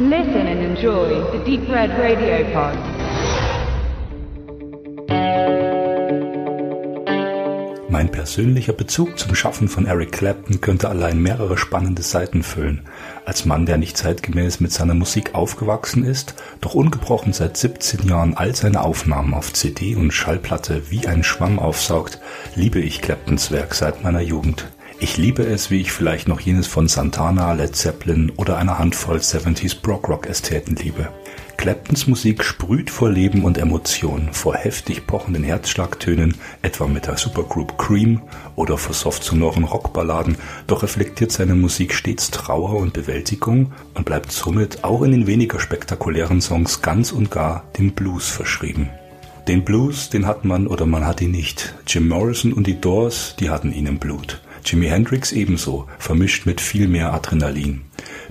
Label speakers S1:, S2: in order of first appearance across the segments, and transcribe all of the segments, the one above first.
S1: Listen and enjoy the Deep Red Radio Pod.
S2: Mein persönlicher Bezug zum Schaffen von Eric Clapton könnte allein mehrere spannende Seiten füllen. Als Mann, der nicht zeitgemäß mit seiner Musik aufgewachsen ist, doch ungebrochen seit 17 Jahren all seine Aufnahmen auf CD und Schallplatte wie ein Schwamm aufsaugt, liebe ich Claptons Werk seit meiner Jugend. Ich liebe es, wie ich vielleicht noch jenes von Santana, Led Zeppelin oder einer Handvoll 70s Brock Rock Ästheten liebe. Claptons Musik sprüht vor Leben und Emotion, vor heftig pochenden Herzschlagtönen, etwa mit der Supergroup Cream oder vor soft sonoren Rockballaden, doch reflektiert seine Musik stets Trauer und Bewältigung und bleibt somit auch in den weniger spektakulären Songs ganz und gar dem Blues verschrieben. Den Blues, den hat man oder man hat ihn nicht. Jim Morrison und die Doors, die hatten ihn im Blut. Jimi Hendrix ebenso, vermischt mit viel mehr Adrenalin.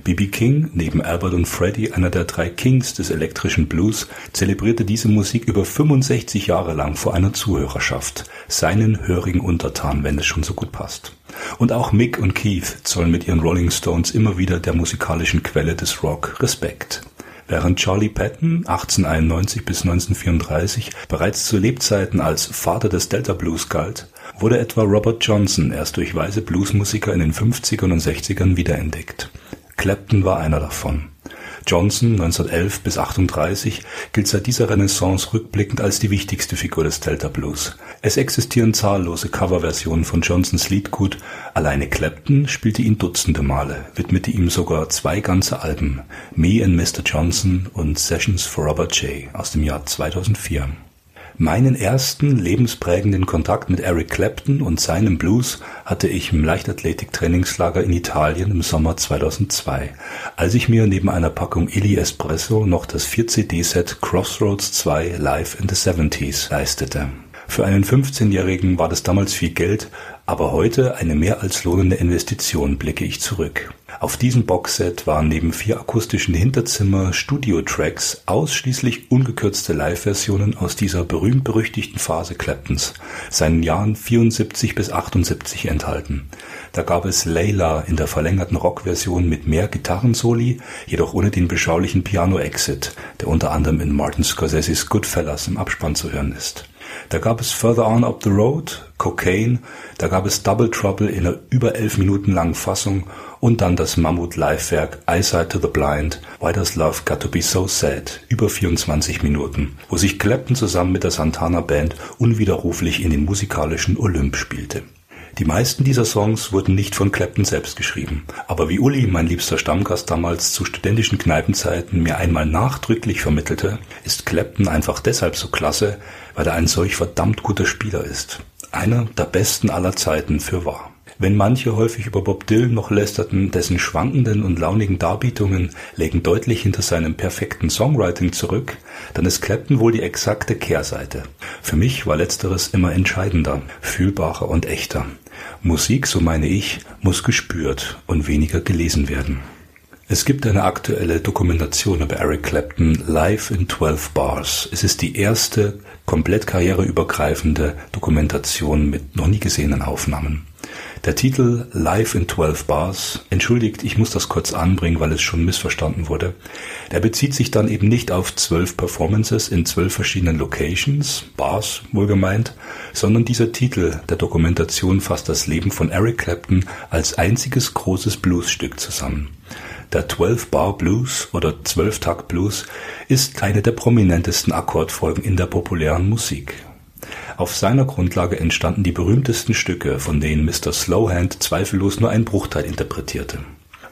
S2: B.B. King, neben Albert und Freddie einer der drei Kings des elektrischen Blues, zelebrierte diese Musik über 65 Jahre lang vor einer Zuhörerschaft, seinen hörigen Untertan, wenn es schon so gut passt. Und auch Mick und Keith zollen mit ihren Rolling Stones immer wieder der musikalischen Quelle des Rock Respekt. Während Charlie Patton 1891 bis 1934 bereits zu Lebzeiten als Vater des Delta Blues galt, wurde etwa Robert Johnson erst durch weiße Bluesmusiker in den 50ern und 60ern wiederentdeckt. Clapton war einer davon. Johnson 1911 bis 38 gilt seit dieser Renaissance rückblickend als die wichtigste Figur des Delta Blues. Es existieren zahllose Coverversionen von Johnsons Liedgut, alleine Clapton spielte ihn dutzende Male, widmete ihm sogar zwei ganze Alben, Me and Mr. Johnson und Sessions for Robert J. aus dem Jahr 2004. Meinen ersten lebensprägenden Kontakt mit Eric Clapton und seinem Blues hatte ich im Leichtathletik-Trainingslager in Italien im Sommer 2002, als ich mir neben einer Packung Illy Espresso noch das 4-CD-Set Crossroads 2 Live in the 70s leistete. Für einen 15-Jährigen war das damals viel Geld, aber heute eine mehr als lohnende Investition blicke ich zurück. Auf diesem Boxset waren neben vier akustischen Hinterzimmer-Studio-Tracks ausschließlich ungekürzte Live-Versionen aus dieser berühmt-berüchtigten Phase Claptons, seinen Jahren 74 bis 78 enthalten. Da gab es Layla in der verlängerten Rockversion mit mehr Gitarrensoli, jedoch ohne den beschaulichen Piano-Exit, der unter anderem in Martin Scorseses Goodfellas im Abspann zu hören ist. Da gab es Further On Up the Road, Cocaine, da gab es Double Trouble in einer über elf Minuten langen Fassung und dann das Mammut-Live-Werk Eyesight to the Blind, Why Does Love Got to Be So Sad, über 24 Minuten, wo sich Clapton zusammen mit der Santana Band unwiderruflich in den musikalischen Olymp spielte. Die meisten dieser Songs wurden nicht von Clapton selbst geschrieben, aber wie Uli, mein liebster Stammgast damals zu studentischen Kneipenzeiten, mir einmal nachdrücklich vermittelte, ist Clapton einfach deshalb so klasse, weil er ein solch verdammt guter Spieler ist. Einer der besten aller Zeiten für wahr. Wenn manche häufig über Bob Dylan noch lästerten, dessen schwankenden und launigen Darbietungen legen deutlich hinter seinem perfekten Songwriting zurück, dann ist Clapton wohl die exakte Kehrseite. Für mich war letzteres immer entscheidender, fühlbarer und echter. Musik, so meine ich, muss gespürt und weniger gelesen werden. Es gibt eine aktuelle Dokumentation über Eric Clapton live in 12 Bars. Es ist die erste komplett karriereübergreifende Dokumentation mit noch nie gesehenen Aufnahmen. Der Titel Live in 12 Bars, entschuldigt, ich muss das kurz anbringen, weil es schon missverstanden wurde, der bezieht sich dann eben nicht auf zwölf Performances in zwölf verschiedenen Locations, Bars wohlgemeint, sondern dieser Titel der Dokumentation fasst das Leben von Eric Clapton als einziges großes Bluesstück zusammen. Der 12-Bar Blues oder 12-Takt Blues ist eine der prominentesten Akkordfolgen in der populären Musik. Auf seiner Grundlage entstanden die berühmtesten Stücke, von denen Mr. Slowhand zweifellos nur einen Bruchteil interpretierte.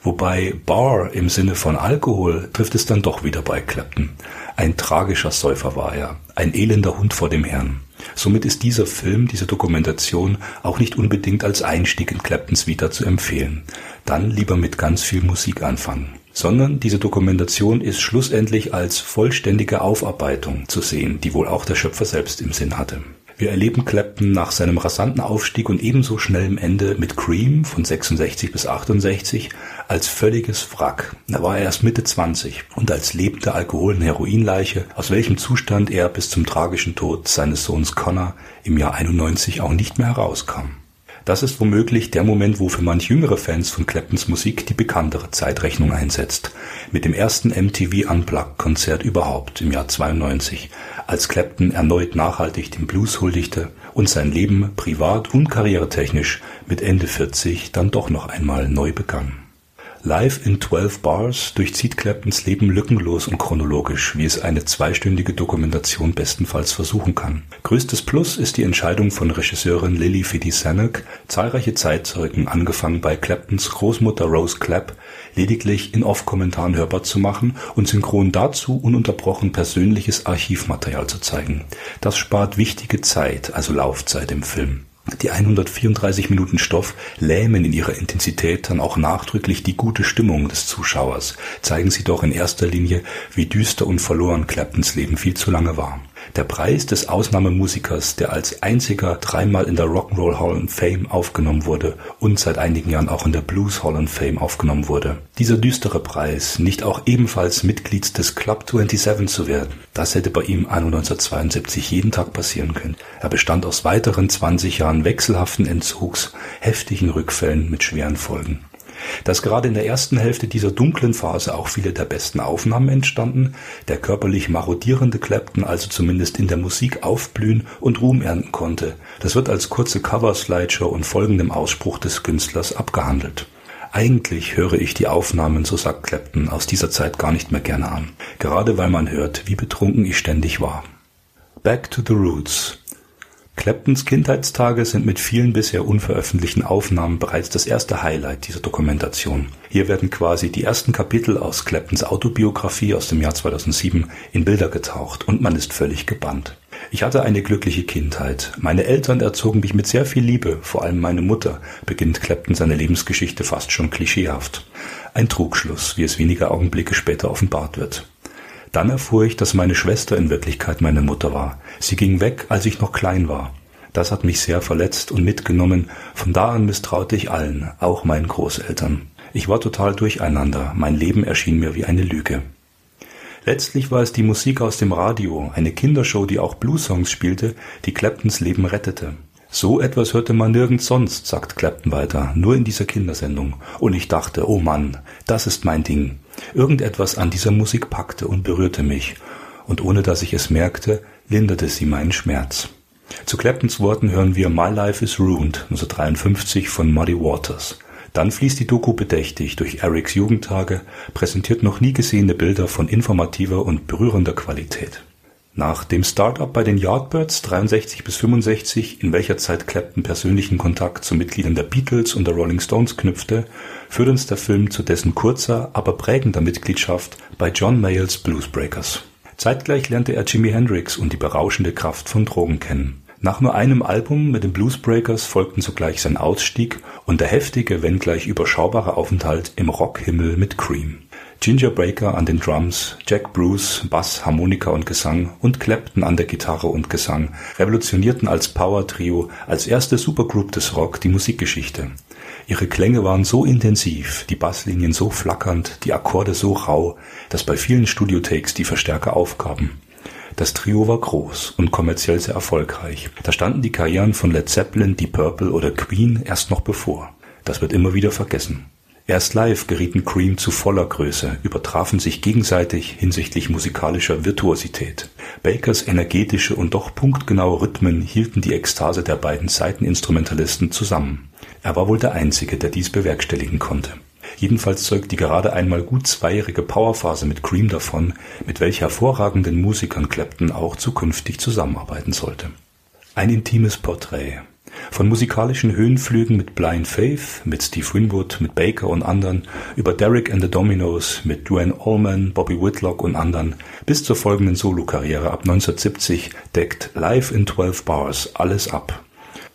S2: Wobei Bar im Sinne von Alkohol trifft es dann doch wieder bei Clapton. Ein tragischer Säufer war er, ein elender Hund vor dem Herrn. Somit ist dieser Film, diese Dokumentation auch nicht unbedingt als Einstieg in Claptons Vita zu empfehlen. Dann lieber mit ganz viel Musik anfangen. Sondern diese Dokumentation ist schlussendlich als vollständige Aufarbeitung zu sehen, die wohl auch der Schöpfer selbst im Sinn hatte. Wir erleben Clapton nach seinem rasanten Aufstieg und ebenso schnellem Ende mit Cream von 66 bis 68 als völliges Wrack. Da war er erst Mitte 20 und als lebende Alkohol- und Heroinleiche, aus welchem Zustand er bis zum tragischen Tod seines Sohns Connor im Jahr 91 auch nicht mehr herauskam. Das ist womöglich der Moment, wo für manch jüngere Fans von Claptons Musik die bekanntere Zeitrechnung einsetzt. Mit dem ersten MTV Unplugged Konzert überhaupt im Jahr 92, als Clapton erneut nachhaltig dem Blues huldigte und sein Leben privat und karrieretechnisch mit Ende 40 dann doch noch einmal neu begann. Live in 12 Bars durchzieht Claptons Leben lückenlos und chronologisch, wie es eine zweistündige Dokumentation bestenfalls versuchen kann. Größtes Plus ist die Entscheidung von Regisseurin Lily Fidi-Sanek, zahlreiche Zeitzeugen, angefangen bei Claptons Großmutter Rose Clapp, lediglich in Off-Kommentaren hörbar zu machen und synchron dazu ununterbrochen persönliches Archivmaterial zu zeigen. Das spart wichtige Zeit, also Laufzeit im Film. Die 134 Minuten Stoff lähmen in ihrer Intensität dann auch nachdrücklich die gute Stimmung des Zuschauers, zeigen sie doch in erster Linie, wie düster und verloren Claptons Leben viel zu lange war der Preis des Ausnahmemusikers, der als einziger dreimal in der Rock'n'Roll Hall of Fame aufgenommen wurde und seit einigen Jahren auch in der Blues Hall of Fame aufgenommen wurde. Dieser düstere Preis, nicht auch ebenfalls Mitglied des Club 27 zu werden, das hätte bei ihm 1972 jeden Tag passieren können. Er bestand aus weiteren 20 Jahren wechselhaften Entzugs, heftigen Rückfällen mit schweren Folgen dass gerade in der ersten Hälfte dieser dunklen Phase auch viele der besten Aufnahmen entstanden, der körperlich marodierende Clapton also zumindest in der Musik aufblühen und Ruhm ernten konnte. Das wird als kurze Cover-Slideshow und folgendem Ausspruch des Künstlers abgehandelt. Eigentlich höre ich die Aufnahmen, so sagt Clapton, aus dieser Zeit gar nicht mehr gerne an, gerade weil man hört, wie betrunken ich ständig war. Back to the Roots. Claptons Kindheitstage sind mit vielen bisher unveröffentlichten Aufnahmen bereits das erste Highlight dieser Dokumentation. Hier werden quasi die ersten Kapitel aus Claptons Autobiografie aus dem Jahr 2007 in Bilder getaucht und man ist völlig gebannt. Ich hatte eine glückliche Kindheit. Meine Eltern erzogen mich mit sehr viel Liebe, vor allem meine Mutter, beginnt Clapton seine Lebensgeschichte fast schon klischeehaft. Ein Trugschluss, wie es wenige Augenblicke später offenbart wird. Dann erfuhr ich, dass meine Schwester in Wirklichkeit meine Mutter war. Sie ging weg, als ich noch klein war. Das hat mich sehr verletzt und mitgenommen. Von da an misstraute ich allen, auch meinen Großeltern. Ich war total durcheinander. Mein Leben erschien mir wie eine Lüge. Letztlich war es die Musik aus dem Radio, eine Kindershow, die auch Bluesongs spielte, die Claptons Leben rettete. So etwas hörte man nirgends sonst, sagt Clapton weiter, nur in dieser Kindersendung. Und ich dachte, oh Mann, das ist mein Ding. Irgendetwas an dieser Musik packte und berührte mich. Und ohne dass ich es merkte, linderte sie meinen Schmerz. Zu Claptons Worten hören wir My Life is Ruined 1953 von Muddy Waters. Dann fließt die Doku bedächtig durch Erics Jugendtage, präsentiert noch nie gesehene Bilder von informativer und berührender Qualität. Nach dem Start-up bei den Yardbirds 63 bis 65, in welcher Zeit Clapton persönlichen Kontakt zu Mitgliedern der Beatles und der Rolling Stones knüpfte, führt uns der Film zu dessen kurzer, aber prägender Mitgliedschaft bei John Mayalls Bluesbreakers. Zeitgleich lernte er Jimi Hendrix und die berauschende Kraft von Drogen kennen. Nach nur einem Album mit den Bluesbreakers folgten sogleich sein Ausstieg und der heftige, wenngleich überschaubare Aufenthalt im Rockhimmel mit Cream. Ginger Baker an den Drums, Jack Bruce Bass, Harmonika und Gesang und Clapton an der Gitarre und Gesang revolutionierten als Power-Trio, als erste Supergroup des Rock die Musikgeschichte. Ihre Klänge waren so intensiv, die Basslinien so flackernd, die Akkorde so rau, dass bei vielen Studiotakes die Verstärker aufgaben. Das Trio war groß und kommerziell sehr erfolgreich. Da standen die Karrieren von Led Zeppelin, Deep Purple oder Queen erst noch bevor. Das wird immer wieder vergessen. Erst live gerieten Cream zu voller Größe, übertrafen sich gegenseitig hinsichtlich musikalischer Virtuosität. Bakers energetische und doch punktgenaue Rhythmen hielten die Ekstase der beiden Seiteninstrumentalisten zusammen. Er war wohl der Einzige, der dies bewerkstelligen konnte. Jedenfalls zeugt die gerade einmal gut zweijährige Powerphase mit Cream davon, mit welch hervorragenden Musikern Clapton auch zukünftig zusammenarbeiten sollte. Ein intimes Porträt von musikalischen Höhenflügen mit Blind Faith, mit Steve Winwood, mit Baker und anderen, über Derek and the Dominoes, mit Duane Allman, Bobby Whitlock und anderen, bis zur folgenden Solokarriere ab 1970 deckt Live in 12 Bars alles ab.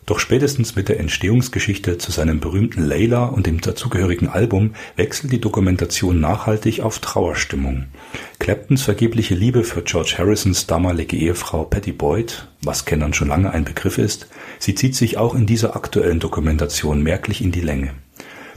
S2: Doch spätestens mit der Entstehungsgeschichte zu seinem berühmten Layla und dem dazugehörigen Album wechselt die Dokumentation nachhaltig auf Trauerstimmung. Claptons vergebliche Liebe für George Harrisons damalige Ehefrau Patty Boyd, was Kennern schon lange ein Begriff ist, sie zieht sich auch in dieser aktuellen Dokumentation merklich in die Länge.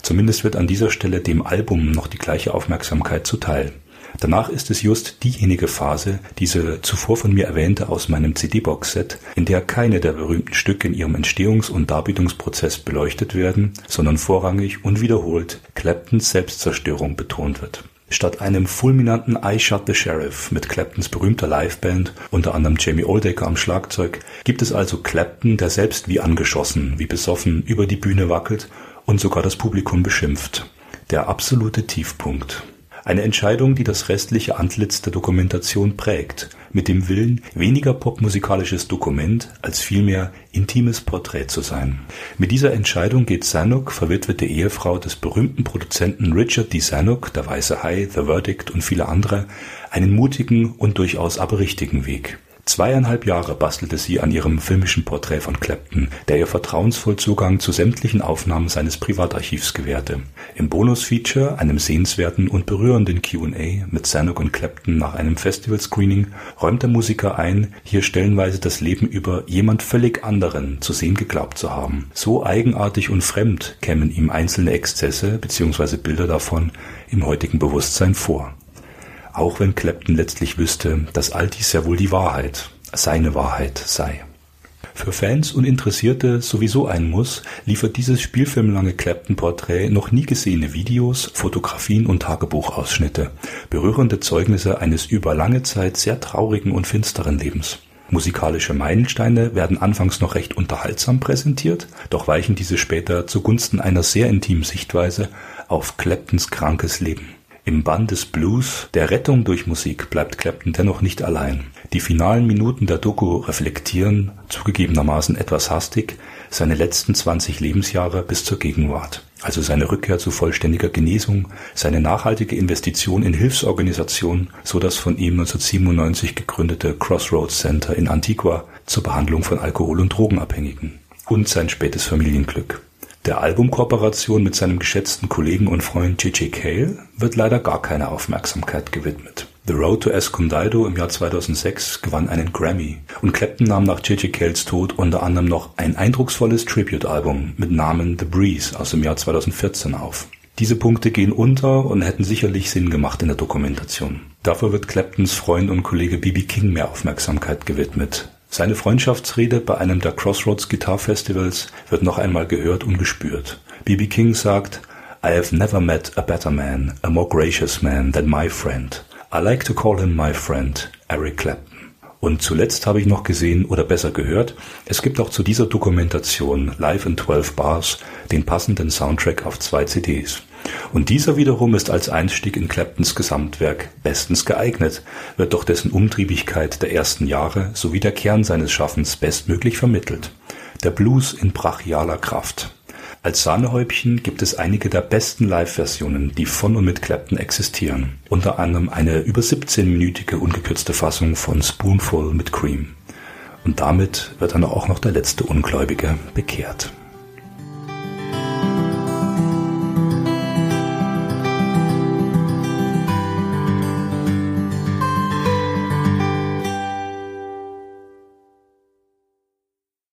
S2: Zumindest wird an dieser Stelle dem Album noch die gleiche Aufmerksamkeit zuteil. Danach ist es just diejenige Phase, diese zuvor von mir erwähnte aus meinem CD-Box-Set, in der keine der berühmten Stücke in ihrem Entstehungs- und Darbietungsprozess beleuchtet werden, sondern vorrangig und wiederholt Claptons Selbstzerstörung betont wird. Statt einem fulminanten I Shot the Sheriff mit Claptons berühmter Liveband, unter anderem Jamie Oldaker am Schlagzeug, gibt es also Clapton, der selbst wie angeschossen, wie besoffen über die Bühne wackelt und sogar das Publikum beschimpft. Der absolute Tiefpunkt. Eine Entscheidung, die das restliche Antlitz der Dokumentation prägt, mit dem Willen, weniger popmusikalisches Dokument als vielmehr intimes Porträt zu sein. Mit dieser Entscheidung geht Zanuck, verwitwete Ehefrau des berühmten Produzenten Richard D. Zanuck, Der Weiße Hai, The Verdict und viele andere, einen mutigen und durchaus aber richtigen Weg. Zweieinhalb Jahre bastelte sie an ihrem filmischen Porträt von Clapton, der ihr vertrauensvoll Zugang zu sämtlichen Aufnahmen seines Privatarchivs gewährte. Im Bonusfeature, einem sehenswerten und berührenden Q&A mit Zanuck und Clapton nach einem Festivalscreening, räumt der Musiker ein, hier stellenweise das Leben über jemand völlig anderen zu sehen geglaubt zu haben. So eigenartig und fremd kämen ihm einzelne Exzesse bzw. Bilder davon im heutigen Bewusstsein vor auch wenn Clapton letztlich wüsste, dass all dies ja wohl die Wahrheit, seine Wahrheit sei. Für Fans und Interessierte sowieso ein Muss, liefert dieses spielfilmlange Clapton-Porträt noch nie gesehene Videos, Fotografien und Tagebuchausschnitte, berührende Zeugnisse eines über lange Zeit sehr traurigen und finsteren Lebens. Musikalische Meilensteine werden anfangs noch recht unterhaltsam präsentiert, doch weichen diese später zugunsten einer sehr intimen Sichtweise auf Claptons krankes Leben. Im Bann des Blues, der Rettung durch Musik, bleibt Clapton dennoch nicht allein. Die finalen Minuten der Doku reflektieren, zugegebenermaßen etwas hastig, seine letzten 20 Lebensjahre bis zur Gegenwart. Also seine Rückkehr zu vollständiger Genesung, seine nachhaltige Investition in Hilfsorganisationen, so das von ihm 1997 gegründete Crossroads Center in Antigua zur Behandlung von Alkohol- und Drogenabhängigen und sein spätes Familienglück. Der Albumkooperation mit seinem geschätzten Kollegen und Freund J.J. Cale wird leider gar keine Aufmerksamkeit gewidmet. The Road to Escondido im Jahr 2006 gewann einen Grammy und Clapton nahm nach J.J. Cales Tod unter anderem noch ein eindrucksvolles Tribute-Album mit Namen The Breeze aus dem Jahr 2014 auf. Diese Punkte gehen unter und hätten sicherlich Sinn gemacht in der Dokumentation. Dafür wird Claptons Freund und Kollege B.B. King mehr Aufmerksamkeit gewidmet. Seine Freundschaftsrede bei einem der Crossroads Guitar Festivals wird noch einmal gehört und gespürt. B.B. King sagt, I have never met a better man, a more gracious man than my friend. I like to call him my friend, Eric Clapton. Und zuletzt habe ich noch gesehen oder besser gehört, es gibt auch zu dieser Dokumentation Live in 12 Bars den passenden Soundtrack auf zwei CDs. Und dieser wiederum ist als Einstieg in Claptons Gesamtwerk bestens geeignet, wird doch dessen Umtriebigkeit der ersten Jahre sowie der Kern seines Schaffens bestmöglich vermittelt. Der Blues in brachialer Kraft. Als Sahnehäubchen gibt es einige der besten Live-Versionen, die von und mit Clapton existieren. Unter anderem eine über 17-minütige ungekürzte Fassung von Spoonful mit Cream. Und damit wird dann auch noch der letzte Ungläubige bekehrt.